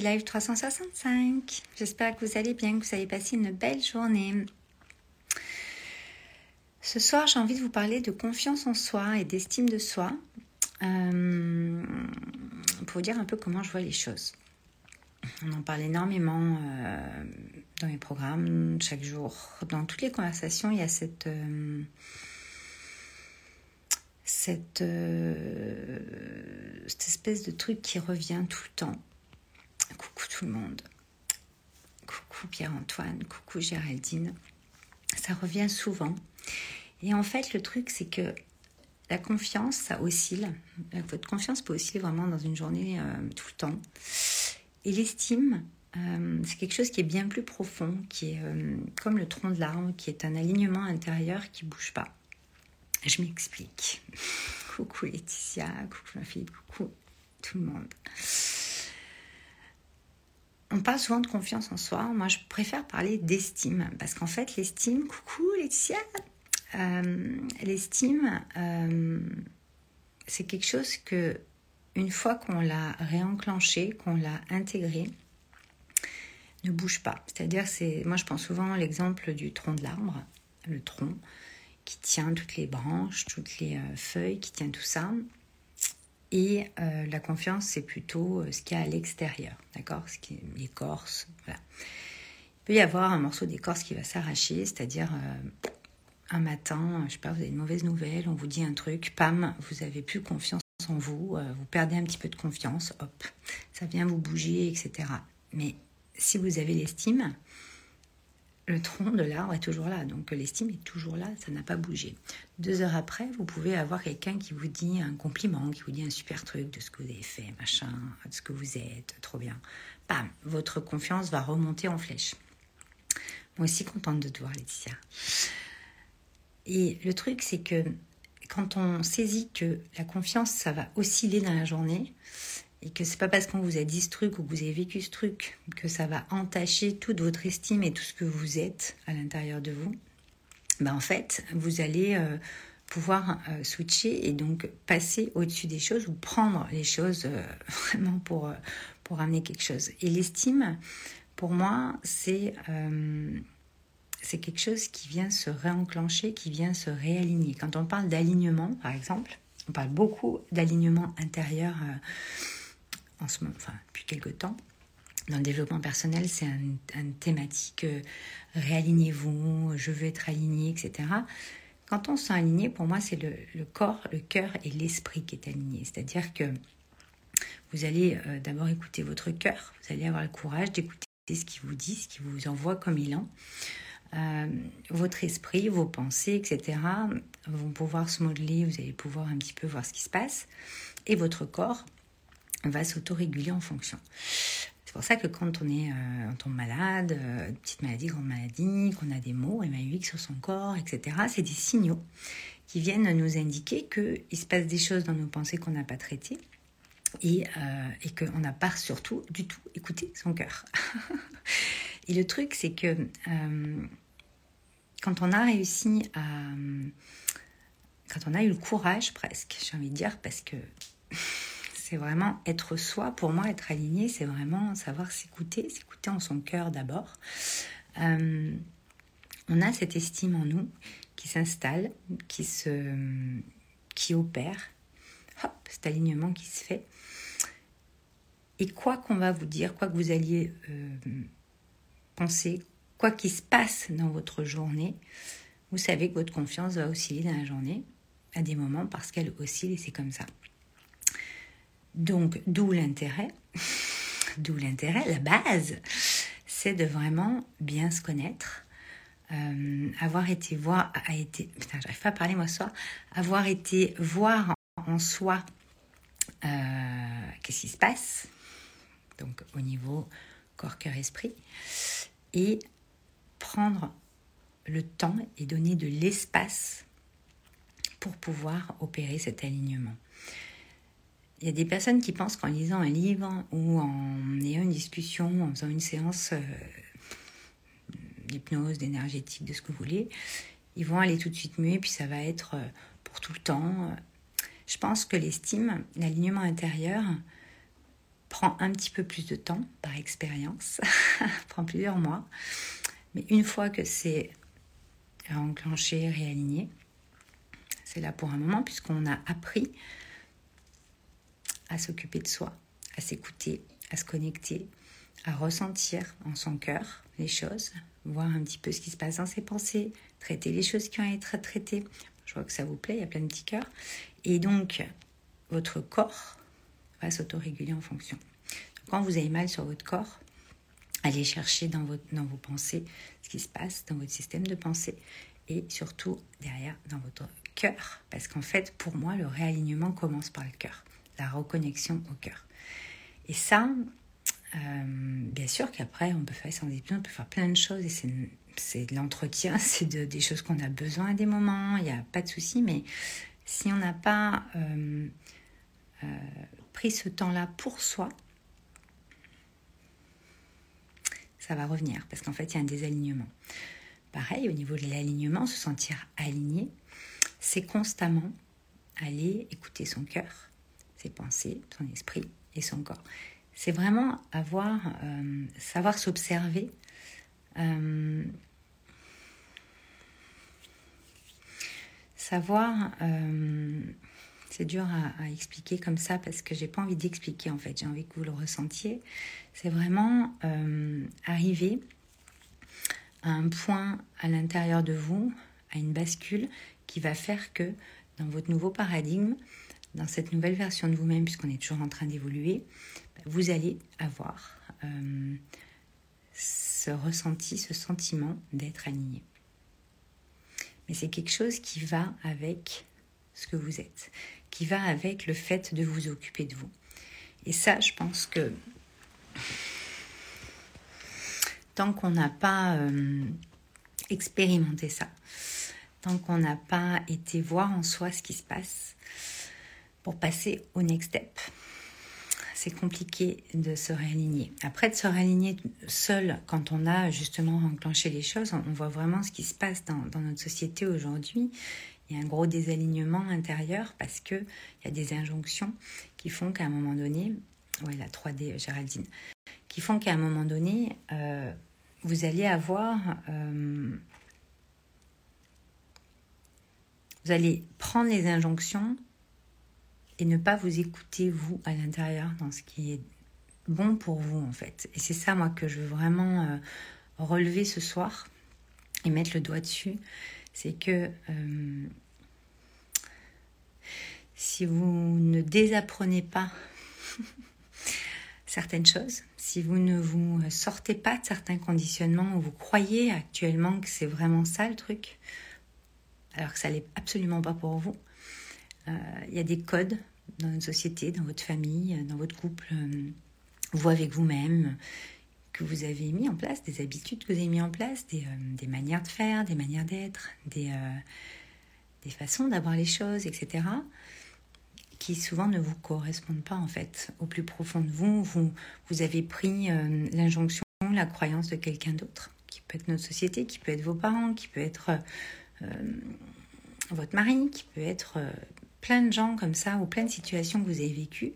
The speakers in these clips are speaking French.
live 365. J'espère que vous allez bien, que vous avez passé une belle journée. Ce soir, j'ai envie de vous parler de confiance en soi et d'estime de soi euh, pour vous dire un peu comment je vois les choses. On en parle énormément euh, dans mes programmes, chaque jour. Dans toutes les conversations, il y a cette... Cette, euh, cette espèce de truc qui revient tout le temps. Coucou tout le monde. Coucou Pierre-Antoine. Coucou Géraldine. Ça revient souvent. Et en fait, le truc, c'est que la confiance, ça oscille. Votre confiance peut osciller vraiment dans une journée euh, tout le temps. Et l'estime, euh, c'est quelque chose qui est bien plus profond, qui est comme le tronc de l'arbre, qui est un alignement intérieur qui bouge pas. Je m'explique. Coucou Laetitia, coucou ma fille, coucou tout le monde. On parle souvent de confiance en soi. Moi, je préfère parler d'estime parce qu'en fait, l'estime, coucou Laetitia, euh, l'estime, euh, c'est quelque chose que une fois qu'on l'a réenclenché, qu'on l'a intégré, ne bouge pas. C'est-à-dire, c'est, moi, je pense souvent l'exemple du tronc de l'arbre, le tronc qui tient toutes les branches, toutes les euh, feuilles, qui tient tout ça. Et euh, la confiance, c'est plutôt euh, ce qu'il y a à l'extérieur, d'accord? Ce qui l'écorce, voilà. Il peut y avoir un morceau d'écorce qui va s'arracher, c'est-à-dire un matin, je sais pas, vous avez une mauvaise nouvelle, on vous dit un truc, pam, vous avez plus confiance en vous, vous perdez un petit peu de confiance, hop, ça vient vous bouger, etc. Mais si vous avez l'estime, le tronc de l'arbre est toujours là, donc l'estime est toujours là, ça n'a pas bougé. Deux heures après, vous pouvez avoir quelqu'un qui vous dit un compliment, qui vous dit un super truc de ce que vous avez fait, machin, de ce que vous êtes, trop bien. Bam, votre confiance va remonter en flèche. Moi aussi contente de te voir, Laetitia. Et le truc, c'est que quand on saisit que la confiance, ça va osciller dans la journée, et que c'est pas parce qu'on vous a dit ce truc ou que vous avez vécu ce truc que ça va entacher toute votre estime et tout ce que vous êtes à l'intérieur de vous, ben en fait, vous allez euh, pouvoir euh, switcher et donc passer au-dessus des choses ou prendre les choses euh, vraiment pour, pour amener quelque chose. Et l'estime, pour moi, c'est c'est quelque chose qui vient se réenclencher, qui vient se réaligner. Quand on parle d'alignement, par exemple, on parle beaucoup d'alignement intérieur en ce moment, enfin depuis quelque temps. Dans le développement personnel, c'est un, thématique euh, réalignez-vous, je veux être aligné, etc. Quand on se sent aligné, pour moi, c'est le, corps, le cœur et l'esprit qui est aligné. C'est-à-dire que vous allez euh, d'abord écouter votre cœur, vous allez avoir le courage d'écouter ce qu'il vous dit, ce qu'il vous envoie comme élan. Euh, votre esprit, vos pensées, etc. vont pouvoir se modeler, vous allez pouvoir un petit peu voir ce qui se passe. Et votre corps, va s'autoréguler en fonction. C'est pour ça que quand on est euh, on tombe malade, euh, petite maladie, grande maladie, qu'on a des maux, hémaïques sur son corps, etc., c'est des signaux qui viennent nous indiquer qu'il se passe des choses dans nos pensées qu'on n'a pas traitées et, euh, et qu'on n'a pas surtout du tout écouté son cœur. et le truc, c'est que quand on a réussi à... Quand on a eu le courage presque, j'ai envie de dire, parce que c'est vraiment être soi. Pour moi, être aligné, c'est vraiment savoir s'écouter, s'écouter en son cœur d'abord. Euh, on a cette estime en nous qui s'installe, qui se, qui opère. Hop, cet alignement qui se fait. Et quoi qu'on va vous dire, quoi que vous alliez euh, penser, quoi qu'il se passe dans votre journée, vous savez que votre confiance va osciller dans la journée à des moments parce qu'elle oscille et c'est comme ça. Donc, d'où l'intérêt, d'où l'intérêt, la base, c'est de vraiment bien se connaître, euh, avoir été voir, j'arrive pas à parler moi avoir été voir en soi euh, qu'est-ce qui se passe, donc au niveau corps, cœur, esprit, et prendre le temps et donner de l'espace pour pouvoir opérer cet alignement. Il y a des personnes qui pensent qu'en lisant un livre ou en ayant une discussion, en faisant une séance euh, d'hypnose, d'énergétique, de ce que vous voulez, ils vont aller tout de suite mieux et puis ça va être euh, pour tout le temps. Je pense que l'estime, l'alignement intérieur, prend un petit peu plus de temps par expérience, prend plusieurs mois. Mais une fois que c'est enclenché, réaligné, c'est là pour un moment puisqu'on a appris à s'occuper de soi, à s'écouter, à se connecter, à ressentir en son cœur les choses, voir un petit peu ce qui se passe dans ses pensées, traiter les choses qui ont à être traitées. Je vois que ça vous plaît, il y a plein de petits cœurs. Et donc, votre corps va s'autoréguler en fonction. Quand vous avez mal sur votre corps, allez chercher dans, votre, dans vos pensées ce qui se passe dans votre système de pensée et surtout derrière dans votre cœur. Parce qu'en fait, pour moi, le réalignement commence par le cœur, la reconnexion au cœur. Et ça, euh, bien sûr qu'après, on peut faire sans on peut faire plein de choses et c'est de l'entretien, c'est de, des choses qu'on a besoin à des moments, il n'y a pas de souci, mais si on n'a pas euh, euh, pris ce temps-là pour soi, ça va revenir parce qu'en fait, il y a un désalignement. Pareil, au niveau de l'alignement, se sentir aligné, c'est constamment aller écouter son cœur, ses pensées, son esprit et son corps. C'est vraiment avoir, euh, savoir s'observer. Euh, savoir, euh, c'est dur à, à, expliquer comme ça parce que j'ai pas envie d'expliquer en fait, j'ai envie que vous le ressentiez. C'est vraiment arriver à un point à l'intérieur de vous, à une bascule qui va faire que dans votre nouveau paradigme, dans cette nouvelle version de vous-même, puisqu'on est toujours en train d'évoluer, vous allez avoir euh, ce ressenti, ce sentiment d'être aligné. Mais c'est quelque chose qui va avec ce que vous êtes, qui va avec le fait de vous occuper de vous. Et ça, je pense que tant qu'on n'a pas euh, expérimenté ça, tant qu'on n'a pas été voir en soi ce qui se passe, pour passer au next step, c'est compliqué de se réaligner. Après, de se réaligner seul, quand on a justement enclenché les choses, on voit vraiment ce qui se passe dans, notre société aujourd'hui. Il y a un gros désalignement intérieur parce qu'il y a des injonctions qui font qu'à un moment donné, ouais, la 3D Géraldine, qui font qu'à un moment donné, euh, vous allez avoir. Euh, vous allez prendre les injonctions et ne pas vous écouter, vous, à l'intérieur, dans ce qui est bon pour vous, en fait. Et c'est ça, moi, que je veux vraiment euh, relever ce soir et mettre le doigt dessus. C'est que euh, si vous ne désapprenez pas certaines choses, si vous ne vous sortez pas de certains conditionnements où vous croyez actuellement que c'est vraiment ça le truc, alors que ça n'est absolument pas pour vous, il euh, y a des codes dans notre société, dans votre famille, dans votre couple, euh, vous avec vous-même, que vous avez mis en place, des habitudes que vous avez mis en place, des, euh, manières de faire, des manières d'être, des, façons d'avoir les choses, etc., qui souvent ne vous correspondent pas en fait. Au plus profond de vous, vous avez pris l'injonction, la croyance de quelqu'un d'autre, qui peut être notre société, qui peut être vos parents, qui peut être votre mari, qui peut être plein de gens comme ça, ou plein de situations que vous avez vécues,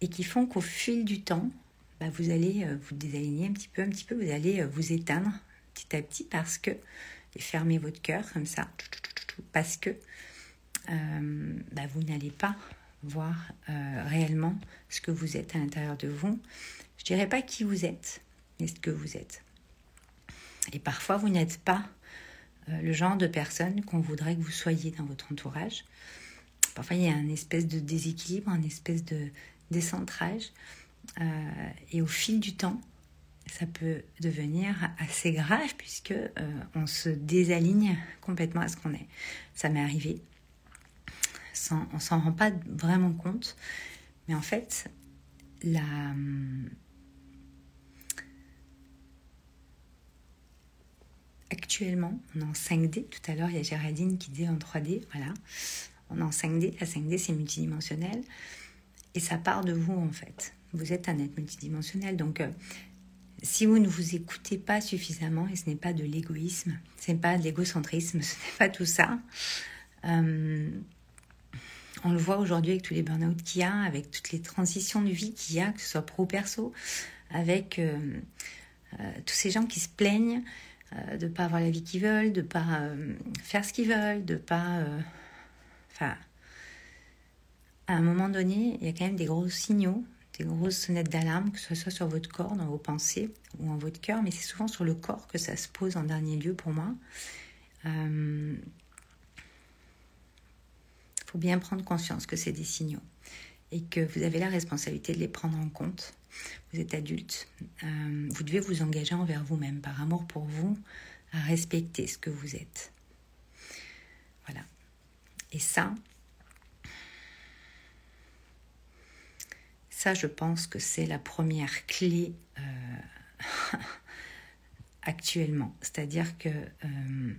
et qui font qu'au fil du temps, bah, vous allez euh, vous désaligner un petit peu, un petit peu, vous allez euh, vous éteindre petit à petit parce que, et fermer votre cœur comme ça, parce que euh, bah, vous n'allez pas voir réellement ce que vous êtes à l'intérieur de vous. Je dirais pas qui vous êtes, mais ce que vous êtes. Et parfois, vous n'êtes pas le genre de personne qu'on voudrait que vous soyez dans votre entourage. Parfois, il y a un espèce de déséquilibre, un espèce de décentrage. Euh, et au fil du temps, ça peut devenir assez grave puisque euh, on se désaligne complètement à ce qu'on est. Ça m'est arrivé. Sans, on s'en rend pas vraiment compte. Mais en fait, la... Actuellement, on est en 5D. Tout à l'heure, il y a Géraldine qui dit en 3D. Voilà en 5D. La 5D, c'est multidimensionnel. Et ça part de vous, en fait. Vous êtes un être multidimensionnel. Donc, euh, si vous ne vous écoutez pas suffisamment, et ce n'est pas de l'égoïsme, ce n'est pas de l'égocentrisme, ce n'est pas tout ça, euh, on le voit aujourd'hui avec tous les burn-out qu'il y a, avec toutes les transitions de vie qu'il y a, que ce soit pro perso, avec euh, tous ces gens qui se plaignent de ne pas avoir la vie qu'ils veulent, de ne pas faire ce qu'ils veulent, de ne pas... À un moment donné, il y a quand même des gros signaux, des grosses sonnettes d'alarme, que ce soit sur votre corps, dans vos pensées ou en votre cœur, mais c'est souvent sur le corps que ça se pose en dernier lieu pour moi. Il faut bien prendre conscience que c'est des signaux et que vous avez la responsabilité de les prendre en compte vous êtes adulte, euh, vous devez vous engager envers vous-même, par amour pour vous, à respecter ce que vous êtes. Et ça, ça, je pense que c'est la première clé euh, actuellement. C'est-à-dire que euh,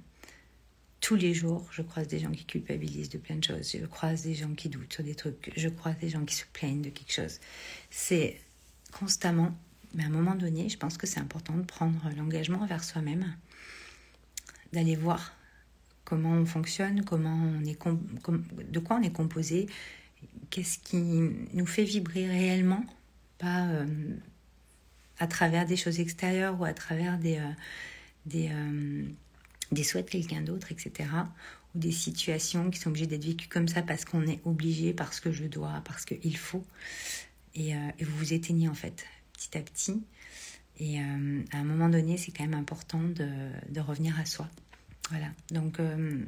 tous les jours, je croise des gens qui culpabilisent de plein de choses. Je croise des gens qui doutent sur des trucs. Je croise des gens qui se plaignent de quelque chose. C'est constamment. Mais à un moment donné, je pense que c'est important de prendre l'engagement envers soi-même, d'aller voir comment on fonctionne, comment on est de quoi on est composé, qu'est-ce qui nous fait vibrer réellement, pas euh, à travers des choses extérieures ou à travers des, euh, euh, des souhaits de quelqu'un d'autre, etc. Ou des situations qui sont obligées d'être vécues comme ça parce qu'on est obligé, parce que je dois, parce qu'il faut. Euh, et, vous vous éteignez en fait petit à petit. Et à un moment donné, c'est quand même important de, revenir à soi. Voilà. Donc, euh,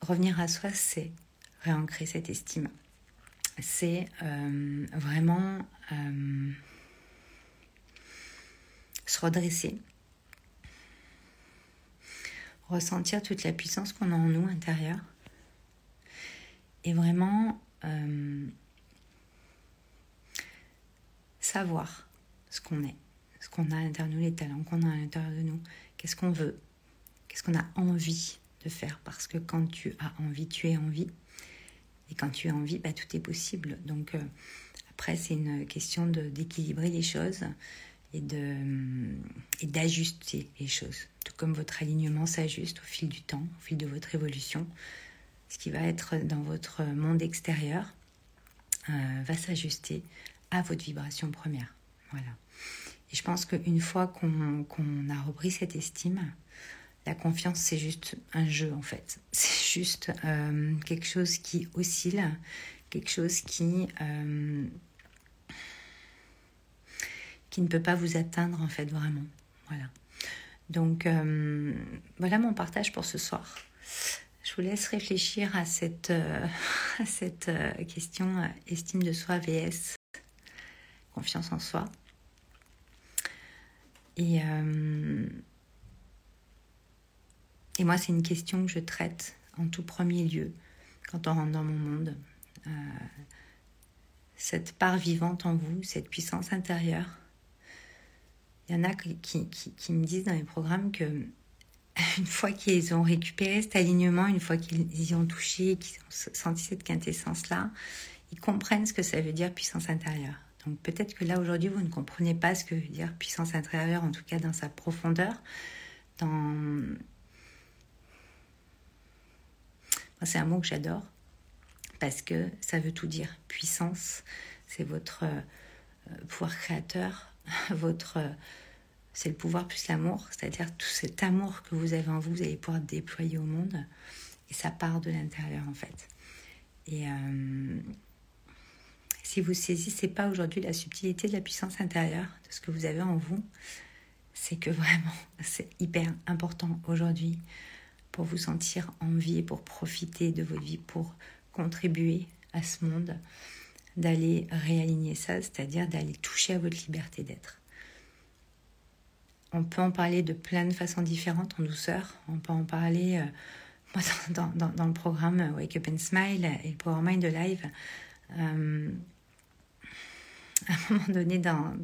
revenir à soi, c'est réancrer cette estime. C'est vraiment se redresser, ressentir toute la puissance qu'on a en nous intérieur et vraiment savoir ce qu'on est, ce qu'on a à l'intérieur de nous, les talents qu'on a à l'intérieur de nous, qu'est-ce qu'on veut, qu'est-ce qu'on a envie de faire? Parce que quand tu as envie, tu es envie. Et quand tu as envie, bah, tout est possible. Donc euh, après, c'est une question d'équilibrer les choses et d'ajuster les choses. Tout comme votre alignement s'ajuste au fil du temps, au fil de votre évolution. Ce qui va être dans votre monde extérieur euh, va s'ajuster à votre vibration première. Voilà. Et je pense qu'une fois qu'on a repris cette estime, la confiance, c'est juste un jeu en fait. C'est juste euh, quelque chose qui oscille, quelque chose qui, euh, qui ne peut pas vous atteindre en fait vraiment. Voilà. Donc euh, voilà mon partage pour ce soir. Je vous laisse réfléchir à cette, à cette question estime de soi VS confiance en soi. Et, et moi, c'est une question que je traite en tout premier lieu quand on rentre dans mon monde. Euh, cette part vivante en vous, cette puissance intérieure. Il y en a qui, qui, qui me disent dans les programmes que une fois qu'ils ont récupéré cet alignement, une fois qu'ils y ont touché, qu'ils ont senti cette quintessence-là, ils comprennent ce que ça veut dire puissance intérieure. Donc peut-être que là aujourd'hui vous ne comprenez pas ce que veut dire puissance intérieure, en tout cas dans sa profondeur. Dans... c'est un mot que j'adore parce que ça veut tout dire. Puissance, c'est votre euh, pouvoir créateur, votre c'est le pouvoir plus l'amour, c'est-à-dire tout cet amour que vous avez en vous, vous allez pouvoir déployer au monde et ça part de l'intérieur en fait. Et euh, si vous saisissez pas aujourd'hui la subtilité de la puissance intérieure, de ce que vous avez en vous, c'est que vraiment, c'est hyper important aujourd'hui pour vous sentir en vie pour profiter de votre vie, pour contribuer à ce monde, d'aller réaligner ça, c'est-à-dire d'aller toucher à votre liberté d'être. On peut en parler de plein de façons différentes, en douceur. On peut en parler, euh, dans, le programme Wake Up and Smile et le Power Mind Live. Euh, à un moment donné dans,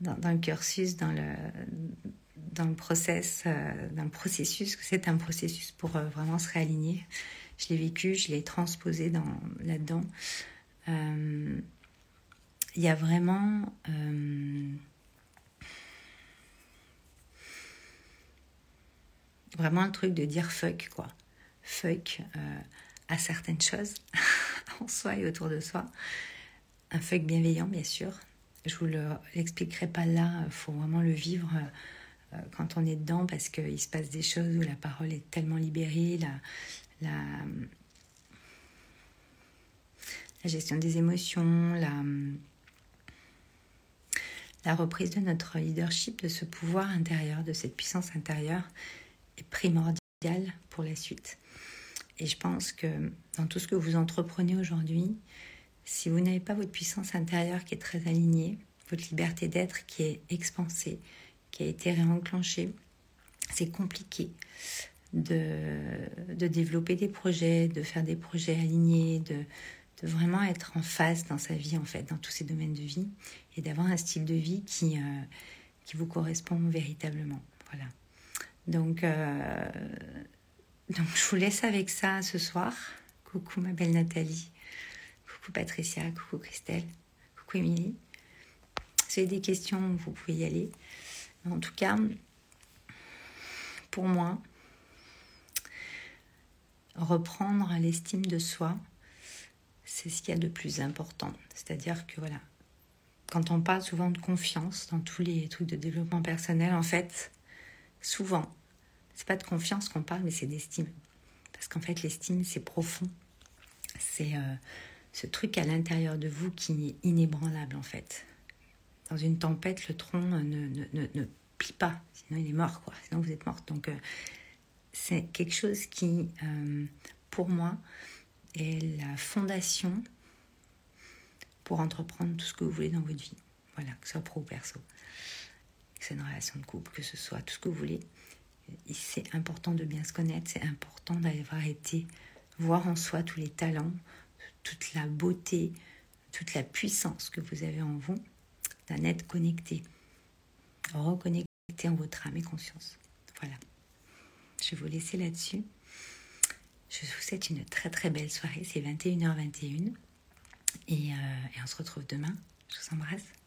dans, le cursus, dans le, dans le process, euh, dans le processus, que c'est un processus pour euh, vraiment se réaligner. Je l'ai vécu, je l'ai transposé dans, là-dedans. Euh, il y a vraiment vraiment un truc de dire fuck quoi fuck à certaines choses en soi et autour de soi. Un fuck bienveillant, bien sûr. Je vous l'expliquerai pas là, faut vraiment le vivre quand on est dedans parce qu'il se passe des choses où la parole est tellement libérée, la gestion des émotions, la, la reprise de notre leadership, de ce pouvoir intérieur, de cette puissance intérieure est primordiale pour la suite. Et je pense que dans tout ce que vous entreprenez aujourd'hui, si vous n'avez pas votre puissance intérieure qui est très alignée, votre liberté d'être qui est expansée, qui a été réenclenchée, c'est compliqué de, de, développer des projets, de faire des projets alignés, de, de, vraiment être en phase dans sa vie, en fait, dans tous ces domaines de vie, et d'avoir un style de vie qui, euh, qui vous correspond véritablement. Voilà. Donc, euh, donc, je vous laisse avec ça ce soir. Coucou ma belle Nathalie. Coucou Patricia. Coucou Christelle. Coucou Émilie. Si vous avez des questions, vous pouvez y aller. En tout cas, pour moi, reprendre l'estime de soi, c'est ce qu'il y a de plus important. C'est-à-dire que voilà, quand on parle souvent de confiance dans tous les trucs de développement personnel, en fait, souvent, c'est pas de confiance qu'on parle, mais c'est d'estime. Parce qu'en fait, l'estime, c'est profond. C'est euh, ce truc à l'intérieur de vous qui est inébranlable, en fait. Dans une tempête, le tronc ne, ne, ne, ne plie pas, sinon il est mort, quoi. Sinon vous êtes morte. Donc, euh, c'est quelque chose qui, euh, pour moi, est la fondation pour entreprendre tout ce que vous voulez dans votre vie. Voilà, que ce soit pro ou perso, que ce soit une relation de couple, que ce soit tout ce que vous voulez. C'est important de bien se connaître, c'est important d'avoir été voir en soi tous les talents, toute la beauté, toute la puissance que vous avez en vous, d'un être connecté, reconnecté en votre âme et conscience. Voilà. Je vais vous laisser là-dessus. Je vous souhaite une très très belle soirée. C'est 21h21. Et, euh, et on se retrouve demain. Je vous embrasse.